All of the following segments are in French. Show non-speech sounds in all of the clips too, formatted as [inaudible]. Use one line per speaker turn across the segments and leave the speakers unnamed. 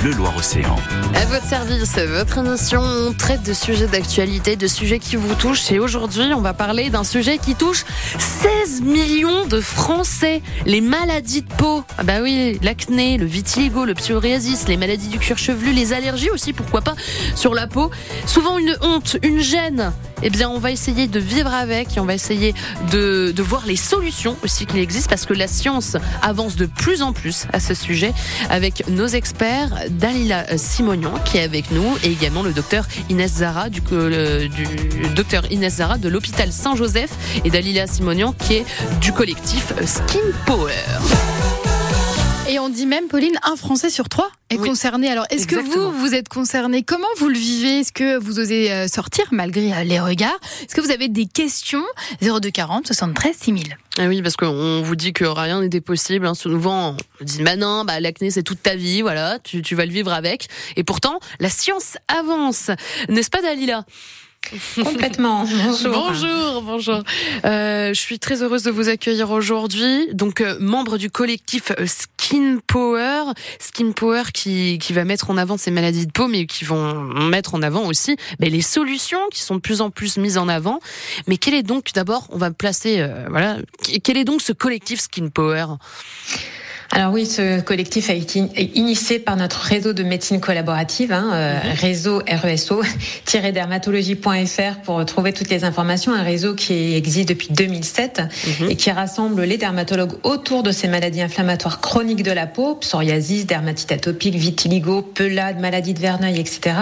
Bleu Loire-Océan.
À votre service, votre émission, on traite de sujets d'actualité, de sujets qui vous touchent. Et aujourd'hui, on va parler d'un sujet qui touche 16 millions de Français. Les maladies de peau. Ah bah oui, l'acné, le vitiligo, le psoriasis, les maladies du cuir chevelu, les allergies aussi, pourquoi pas, sur la peau. Souvent une honte, une gêne. Eh bien, on va essayer de vivre avec et on va essayer de, voir les solutions aussi qu'il existe parce que la science avance de plus en plus à ce sujet avec nos experts, Dalila Simonian qui est avec nous et également le docteur Inès Zara Inès Zara de l'hôpital Saint-Joseph et Dalila Simonian qui est du collectif Skin Power.
Et on dit même, Pauline, un Français sur trois est
Oui.
concerné. Alors, est-ce que vous, vous êtes concerné? Comment vous le vivez? Est-ce que vous osez euh, sortir malgré euh, les regards? Est-ce que vous avez des questions? 0240 73 6000.
Ah oui, parce qu'on vous dit que rien n'était possible. Hein. Souvent, on dit, bah non, bah, l'acné, c'est toute ta vie, voilà, tu, tu vas le vivre avec. Et pourtant, la science avance. N'est-ce pas, Dalila? [laughs]
Complètement. Bonjour.
Bonjour, bonjour. Euh, je suis très heureuse de vous accueillir aujourd'hui. Donc, euh, membre du collectif euh, Skin Power. Skin Power qui, qui va mettre en avant ces maladies de peau, mais qui vont mettre en avant aussi ben, les solutions qui sont de plus en plus mises en avant. Mais quel est donc, d'abord, on va placer, euh, voilà, quel est donc ce collectif Skin Power?
Alors oui, ce collectif a été initié par notre réseau de médecine collaborative, hein, euh, réseau RESO-dermatologie.fr [laughs] pour trouver toutes les informations. Un réseau qui existe depuis 2007
Mhm.
et qui rassemble les dermatologues autour de ces maladies inflammatoires chroniques de la peau, psoriasis, dermatite atopique, vitiligo, pelade, maladie de Verneuil, etc.,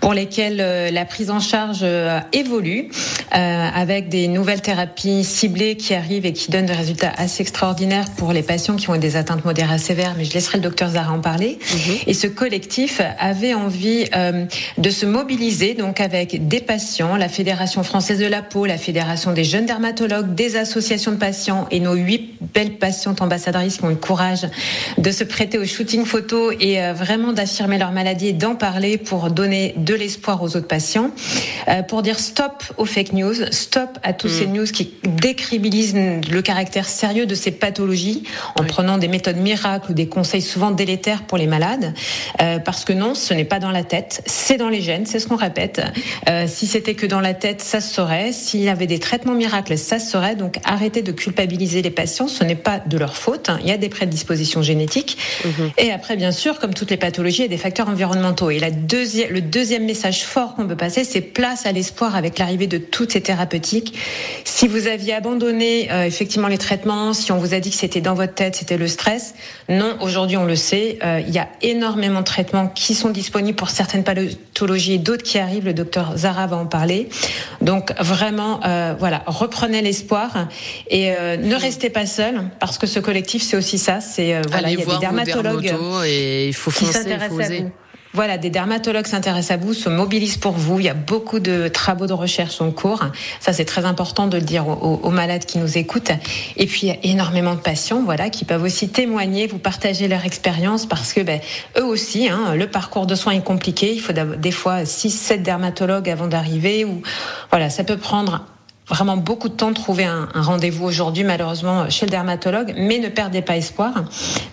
pour lesquelles euh, la prise en charge euh, évolue avec des nouvelles thérapies ciblées qui arrivent et qui donnent des résultats assez extraordinaires pour les patients qui ont des atteintes modérées à sévères. Mais je laisserai le docteur Zara en parler. Et ce collectif avait envie euh, de se mobiliser donc avec des patients, la Fédération française de la peau, la Fédération des jeunes dermatologues, des associations de patients et nos huit belles patientes ambassadrices qui ont eu le courage de se prêter au shooting photo et euh, vraiment d'affirmer leur maladie et d'en parler pour donner de l'espoir aux autres patients, euh, pour dire stop aux fake news, stop à tous ces news qui décribilisent le caractère sérieux de ces pathologies en
Oui.
prenant des méthodes miracles ou des conseils souvent délétères pour les malades. Euh, parce que non, ce n'est pas dans la tête, c'est dans les gènes, c'est ce qu'on répète. Euh, si c'était que dans la tête, ça se saurait. S'il y avait des traitements miracles, ça se saurait. Donc arrêtez de culpabiliser les patients, ce n'est pas de leur faute. hein. Il y a des prédispositions génétiques. Et après, bien sûr, comme toutes les pathologies, il y a des facteurs environnementaux. Et la deuxième, le deuxième message fort qu'on peut passer, c'est place à l'espoir avec l'arrivée de toutes ces thérapeutiques. Si vous aviez abandonné euh, effectivement les traitements, si on vous a dit que c'était dans votre tête, c'était le stress, non, aujourd'hui on le sait, euh, il y a énormément de traitements qui sont disponibles pour certaines pathologies et d'autres qui arrivent. Le docteur Zara va en parler. Donc vraiment, euh, voilà, reprenez l'espoir et euh, ne restez pas seul parce que ce collectif, c'est aussi ça. C'est euh, voilà, il y a des dermatologues
et il faut foncer, il faut oser.
Voilà, des dermatologues s'intéressent à vous, se mobilisent pour vous. Il y a beaucoup de travaux de recherche en cours. Ça, c'est très important de le dire aux, malades qui nous écoutent. Et puis, il y a énormément de patients, voilà, qui peuvent aussi témoigner, vous partager leur expérience parce que, ben, eux aussi, hein, le parcours de soins est compliqué. Il faut des fois 6, 7 dermatologues avant d'arriver ou, voilà, ça peut prendre vraiment beaucoup de temps de trouver un, un rendez-vous aujourd'hui, malheureusement, chez le dermatologue. Mais ne perdez pas espoir,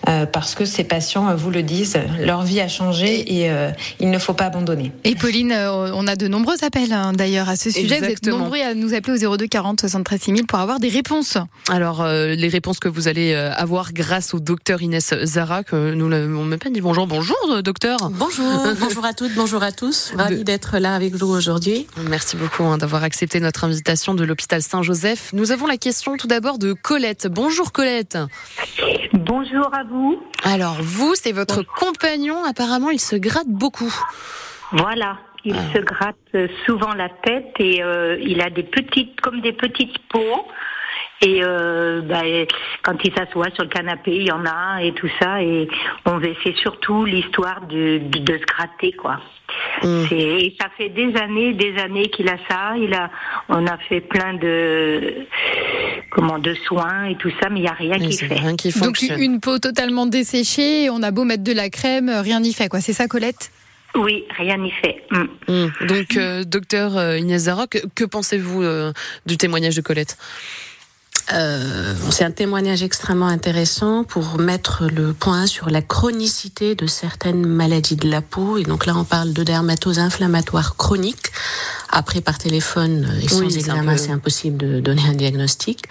euh, parce que ces patients euh, vous le disent, leur vie a changé et euh, il ne faut pas abandonner.
Et Pauline, euh, on a de nombreux appels hein, d'ailleurs à ce sujet. Vous êtes
Exactement.
nombreux à nous appeler au 02 40 73 6000 pour avoir des réponses.
Alors, euh, les réponses que vous allez avoir grâce au docteur Inès Zara, que nous l'avons même pas dit bonjour. Bonjour, docteur.
Bonjour, [laughs] bonjour à toutes, bonjour à tous. Ravi d'être là avec vous aujourd'hui.
Merci beaucoup hein, d'avoir accepté notre invitation de l'hôpital Saint-Joseph. Nous avons la question tout d'abord de Colette. Bonjour Colette.
Bonjour à vous.
Alors, vous, c'est votre compagnon. Apparemment, il se gratte beaucoup.
Voilà, il
Ah.
se gratte souvent la tête et euh, il a des petites, comme des petites peaux. Et euh, bah, quand il s'assoit sur le canapé, il y en a et tout ça. Et on c'est surtout l'histoire de, de, de se gratter, quoi.
Mm.
Et ça fait des années, des années qu'il a ça. Il a, on a fait plein de, comment, de soins et tout ça, mais il n'y a rien
Mais
qui fait.
rien qui
Donc une peau totalement desséchée, on a beau mettre de la crème, euh, rien n'y fait quoi. C'est ça Colette?
Oui, rien n'y fait. Mm.
Mm. Donc, euh, docteur euh, Inès Zara, que, que pensez-vous euh, du témoignage de Colette?
Euh, c'est un témoignage extrêmement intéressant pour mettre le point sur la chronicité de certaines maladies de la peau. Et donc là, on parle de dermatose inflammatoire chronique. Après, par téléphone et sans examen, c'est impossible de donner un diagnostic.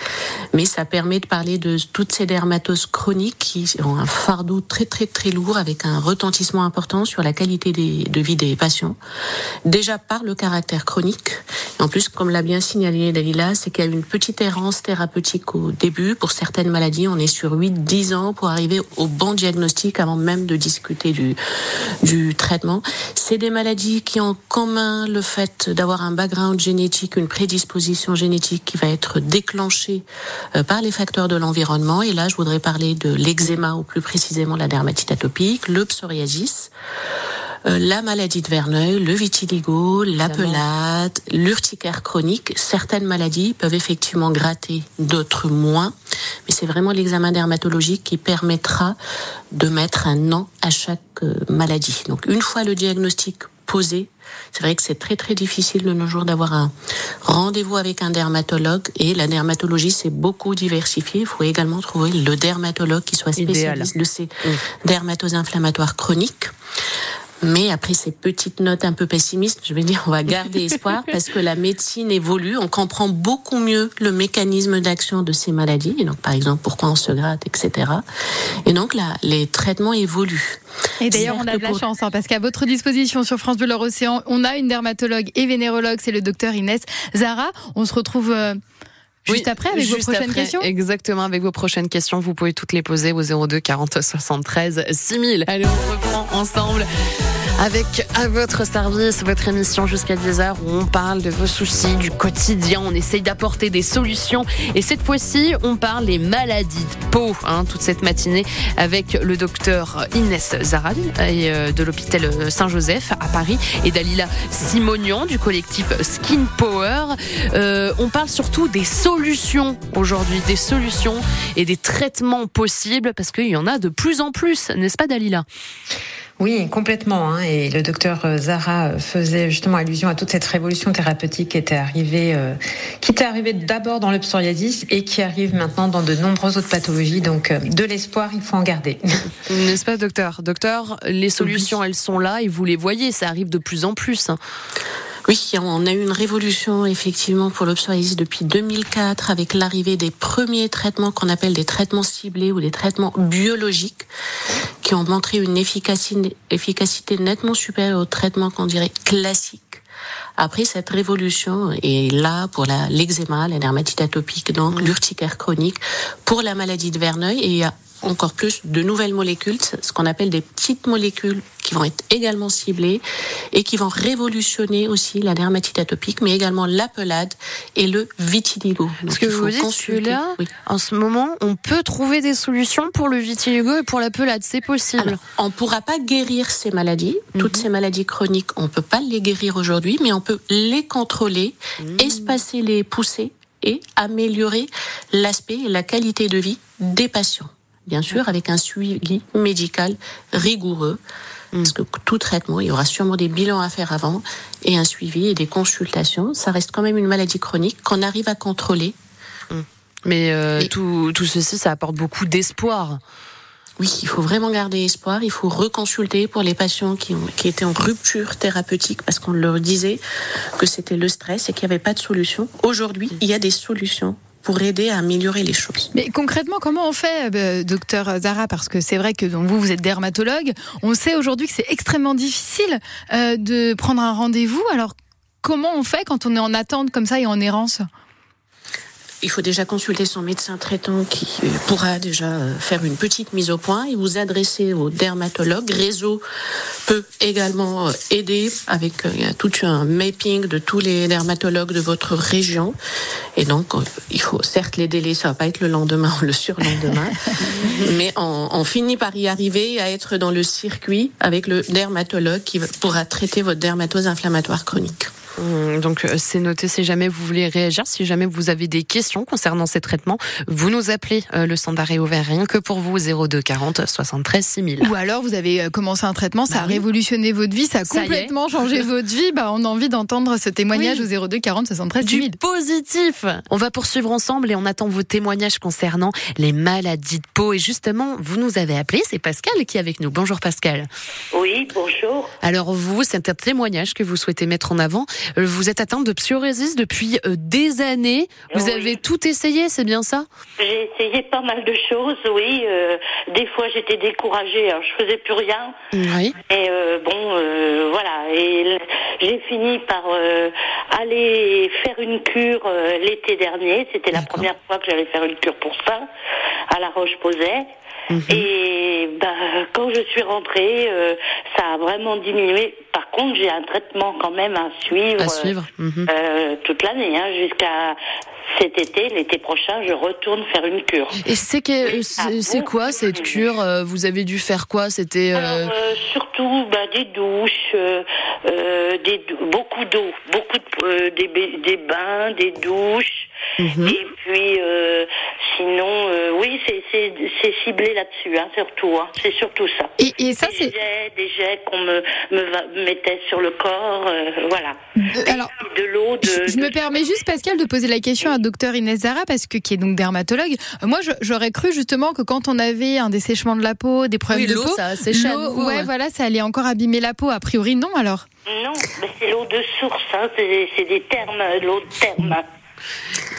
Mais ça permet de parler de toutes ces dermatoses chroniques qui ont un fardeau très très très lourd avec un retentissement important sur la qualité de vie des patients. Déjà par le caractère chronique. en plus, comme l'a bien signalé Dalila, c'est qu'il y a une petite errance thérapeutique au début. Pour certaines maladies, on est sur 8-10 ans pour arriver au bon diagnostic avant même de discuter du, du traitement. C'est des maladies qui ont en commun le fait d'avoir un background génétique, une prédisposition génétique qui va être déclenchée euh, par les facteurs de l'environnement. Et là, je voudrais parler de l'eczéma, ou plus précisément la dermatite atopique, le psoriasis. Euh, la maladie de Verneuil, le vitiligo, la pelade, l'urticaire chronique. Certaines maladies peuvent effectivement gratter, d'autres moins. Mais c'est vraiment l'examen dermatologique qui permettra de mettre un nom à chaque euh, maladie. Donc une fois le diagnostic posé, c'est vrai que c'est très très difficile de nos jours d'avoir un rendez-vous avec un dermatologue et la dermatologie s'est beaucoup diversifiée. Il faut également trouver le dermatologue qui soit spécialiste de ces dermatoses inflammatoires chroniques. Mais après ces petites notes un peu pessimistes, je vais dire, on va garder espoir [laughs] parce que la médecine évolue, on comprend beaucoup mieux le mécanisme d'action de ces maladies, et donc par exemple pourquoi on se gratte, etc. Et donc là, les traitements évoluent.
Et d'ailleurs, on a de la chance, hein, parce qu'à votre disposition sur France Bleu Océan, on a une dermatologue et vénérologue, c'est le docteur Inès Zara. On se retrouve. Euh, juste après avec vos prochaines questions
Exactement, avec vos prochaines questions, vous pouvez toutes les poser au 02 40 73 6000. Allez, on reprend ensemble avec à votre service votre émission jusqu'à 10h où on parle de vos soucis du quotidien, on essaye d'apporter des solutions et cette fois-ci on parle des maladies de peau hein, toute cette matinée avec le docteur Inès Zaran euh, de l'hôpital Saint-Joseph à Paris et Dalila Simonian du collectif Skin Power. Euh, on parle surtout des solutions aujourd'hui, des solutions et des traitements possibles parce qu'il y en a de plus en plus, n'est-ce pas Dalila?
Oui, complètement. Hein. Et le docteur euh, Zara euh, faisait justement allusion à toute cette révolution thérapeutique qui était arrivée, euh, qui était arrivée d'abord dans le psoriasis et qui arrive maintenant dans de nombreuses autres pathologies. Donc, de l'espoir, il faut en garder. [laughs]
N'est-ce pas, docteur? Docteur, les solutions, elles sont là et vous les voyez, ça arrive de plus en plus.
Oui, on a eu une révolution effectivement pour le psoriasis depuis 2004 avec l'arrivée des premiers traitements qu'on appelle des traitements ciblés ou des traitements biologiques qui ont montré une efficacité, efficacité nettement supérieure aux traitements qu'on dirait classiques. Après cette révolution est là pour l'eczéma, la, dermatite atopique, donc l'urticaire chronique, pour la maladie de Verneuil et il y a encore plus de nouvelles molécules, ce qu'on appelle des petites molécules qui vont être également ciblées et qui vont révolutionner aussi la dermatite atopique, mais également la pelade et le vitiligo.
Ce que vous dites, celui-là, en ce moment, on peut trouver des solutions pour le vitiligo et pour la pelade, c'est possible.
on ne pourra pas guérir ces maladies, toutes mhm. ces maladies chroniques, on ne peut pas les guérir aujourd'hui, mais on peut les contrôler, mhm. espacer les poussées et améliorer l'aspect et la qualité de vie des patients bien sûr, avec un suivi médical rigoureux. Mm. Parce que tout traitement, il y aura sûrement des bilans à faire avant et un suivi et des consultations. Ça reste quand même une maladie chronique qu'on arrive à contrôler.
Mm. Mais euh, tout, tout ceci, ça apporte beaucoup d'espoir.
Oui, il faut vraiment garder espoir. Il faut reconsulter pour les patients qui, ont, qui étaient en rupture thérapeutique parce qu'on leur disait que c'était le stress et qu'il n'y avait pas de solution. Aujourd'hui, il y a des solutions pour aider à améliorer les choses.
Mais concrètement, comment on fait, euh, docteur Zara? Parce que c'est vrai que vous, vous êtes dermatologue. On sait aujourd'hui que c'est extrêmement difficile euh, de prendre un rendez-vous. Alors, comment on fait quand on est en attente comme ça et en errance?
Il faut déjà consulter son médecin traitant qui pourra déjà euh, faire une petite mise au point et vous adresser au dermatologue. Réseau peut également euh, aider avec euh, tout un mapping de tous les dermatologues de votre région. Et donc, il faut certes les délais, ça va pas être le lendemain ou le surlendemain, [laughs] mais on, on, finit par y arriver à être dans le circuit avec le dermatologue qui pourra traiter votre dermatose inflammatoire chronique.
Hum, donc euh, c'est noté si jamais vous voulez réagir, si jamais vous avez des questions concernant ces traitements, vous nous appelez. Euh, le standard est ouvert rien que pour vous 02 40 73 6000.
Ou alors vous avez euh, commencé un traitement, ça
Bah
a
oui.
révolutionné votre vie, ça a
Ça
complètement changé [laughs] votre vie. Bah, on a envie d'entendre ce témoignage
Oui.
au 02 40 73
du
6000.
positif. On va poursuivre ensemble et on attend vos témoignages concernant les maladies de peau. Et justement, vous nous avez appelé, c'est Pascal qui est avec nous. Bonjour Pascal.
Oui, bonjour.
Alors vous, c'est un témoignage que vous souhaitez mettre en avant. Euh, Vous êtes atteinte de psoriasis depuis euh, des années. Vous
Oui.
avez tout essayé, c'est bien ça?
J'ai essayé pas mal de choses, oui. euh, des fois, j'étais découragée, alors je faisais plus rien.
Oui.
Et euh, bon, euh, voilà. Et j'ai fini par aller faire une cure l'été dernier. C'était la première fois que j'allais faire une cure pour ça, à La Roche-Posay.
Mhm.
Et ben, quand je suis rentrée, euh, ça a vraiment diminué. Par contre, j'ai un traitement quand même à suivre.
À suivre. Mhm.
Euh, toute l'année, hein, jusqu'à cet été, l'été prochain, je retourne faire une cure.
Et c'est
ah
c'est quoi cette cure Euh, Vous avez dû faire quoi? C'était euh,
euh, surtout bah, des douches, euh, des dou- beaucoup d'eau, beaucoup de, des, des bains, des douches.
mhm.
Et puis, sinon, euh, oui, c'est- ciblé là-dessus, hein, surtout. Hein, c'est surtout ça.
Et, et ça,
des
c'est.
jets, des jets qu'on me, me mettait sur le corps, euh, voilà.
Euh, Alors,
Et de l'eau, de,
Je, je me permets juste, Pascal, de poser la question à docteur Inès Zara, parce que qui est donc dermatologue. Moi, j'aurais cru justement que quand on avait un dessèchement de la peau, des problèmes
Oui,
de
l'eau,
peau,
ça
l'eau, ouais,
ouais.
voilà, ça allait encore abîmer la peau. A priori, non, alors.
Non, mais c'est l'eau de source, hein, c'est c'est des termes, l'eau de terme.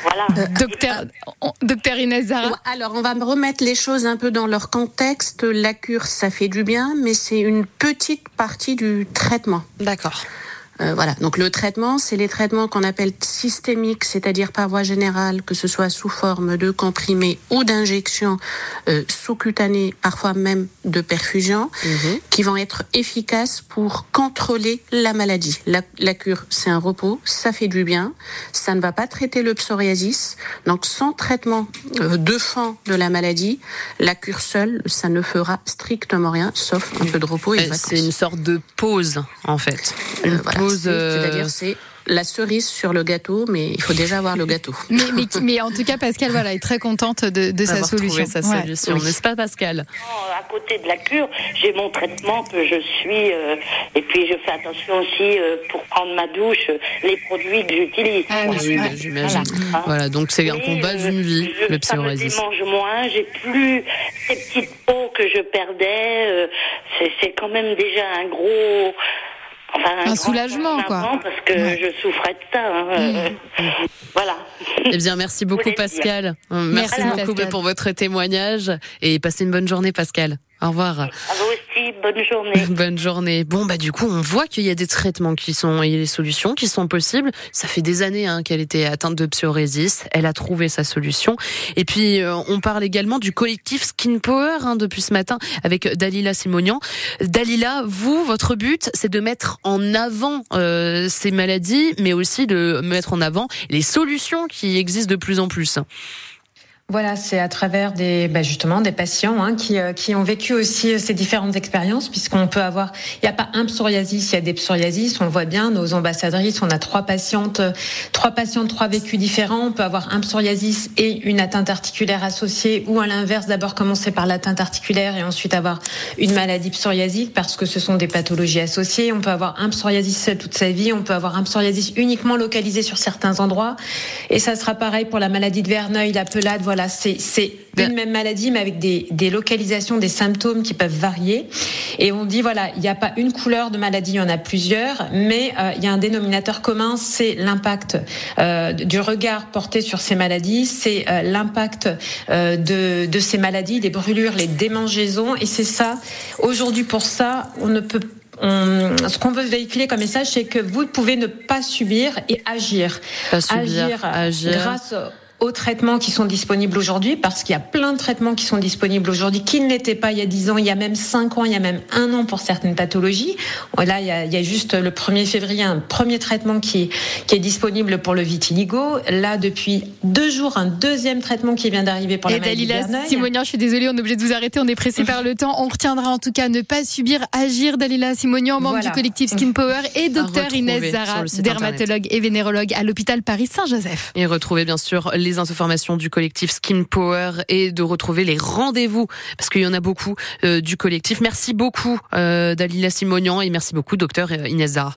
Voilà.
Euh, Docteur, on- docteur Inès Zara.
Alors, on va me remettre les choses un peu dans leur contexte. La cure, ça fait du bien, mais c'est une petite partie du traitement.
D'accord.
Euh, voilà. Donc le traitement, c'est les traitements qu'on appelle systémiques, c'est-à-dire par voie générale, que ce soit sous forme de comprimés ou d'injections euh, sous-cutanées, parfois même de perfusion,
Mhm.
qui vont être efficaces pour contrôler la maladie. La, la cure, c'est un repos, ça fait du bien, ça ne va pas traiter le psoriasis. Donc sans traitement euh, de fond de la maladie, la cure seule, ça ne fera strictement rien, sauf un peu de repos et
Euh. C'est une sorte de pause en fait. Une
Euh, voilà,
pause.
c'est-
euh,
C'est-à-dire c'est la cerise sur le gâteau, mais il faut déjà avoir le gâteau. [laughs]
Mais, mais, mais en tout cas, Pascal, voilà, est très contente de, de sa solution.
sa
Ouais.
solution,
Oui.
n'est-ce pas Pascal?
À côté de la cure, j'ai mon traitement que je suis, euh, et puis je fais attention aussi euh, pour prendre ma douche, les produits que j'utilise.
Ah oui,
j'imagine.
Voilà.
Voilà, donc c'est un combat
euh,
d'une vie,
je-
le psoriasis.
démange moins, j'ai plus ces petites peaux que je perdais. euh, c'est- c'est quand même déjà un gros. Enfin,
Un soulagement, quoi.
Parce que
Ouais.
je souffrais de ça. hein, euh, Voilà.
Eh bien, merci beaucoup. Pascal. Merci,
Merci,
beaucoup
Pascal.
pour votre témoignage et passez une bonne journée Pascal. Au revoir.
À vous aussi, bonne journée. [laughs]
Bonne journée. Bon, bah du coup, on voit qu'il y a des traitements qui sont, il y a des solutions qui sont possibles. Ça fait des années hein, qu'elle était atteinte de psoriasis. Elle a trouvé sa solution. Et puis, euh, on parle également du collectif Skin Power hein, depuis ce matin avec Dalila Simonian. Dalila, vous, votre but, c'est de mettre en avant euh, ces maladies, mais aussi de mettre en avant les solutions qui existent de plus en plus.
Voilà, c'est à travers des, bah des patients hein, qui, euh, qui ont vécu aussi euh, ces différentes expériences, puisqu'on peut avoir, il n'y a pas un psoriasis, il y a des psoriasis, on le voit bien, nos ambassadrices, on a trois patientes, trois patientes, trois vécus différents, on peut avoir un psoriasis et une atteinte articulaire associée, ou à l'inverse, d'abord commencer par l'atteinte articulaire et ensuite avoir une maladie psoriasique, parce que ce sont des pathologies associées, on peut avoir un psoriasis seul toute sa vie, on peut avoir un psoriasis uniquement localisé sur certains endroits, et ça sera pareil pour la maladie de Verneuil, la pelade, voilà, c'est c'est une même maladie, mais avec des, des localisations, des symptômes qui peuvent varier. Et on dit, voilà, il n'y a pas une couleur de maladie, il y en a plusieurs, mais euh, il y a un dénominateur commun, c'est l'impact euh, du regard porté sur ces maladies, c'est euh, l'impact de, de ces maladies, les brûlures, les démangeaisons, et c'est ça, aujourd'hui pour ça, on ne peut on- ce qu'on veut véhiculer comme message, c'est que vous pouvez ne pas subir et agir.
Pas subir, agir.
grâce aux traitements qui sont disponibles aujourd'hui, parce qu'il y a plein de traitements qui sont disponibles aujourd'hui qui ne l'étaient pas il y a 10 ans, il y a même 5 ans, il y a même un an pour certaines pathologies. Là, il y a, il y a juste le 1er février un premier traitement qui est, qui est disponible pour le vitiligo. Là, depuis deux jours, un deuxième traitement qui vient d'arriver pour
Et
la maladie de
Dalila
Verneuil.
Simonian, je suis désolée, on est obligé de vous arrêter, on est pressé par le temps. On retiendra en tout cas ne pas subir, agir. Dalila Simonian, membre
Voilà.
du collectif Skin Power et docteur Inès Zara, dermatologue et vénérologue à l'hôpital Paris Saint-Joseph.
Et retrouver bien sûr les informations du collectif Skin Power et de retrouver les rendez-vous parce qu'il y en a beaucoup euh, du collectif. Merci beaucoup euh, Dalila Simonian et merci beaucoup docteur Inès Zara.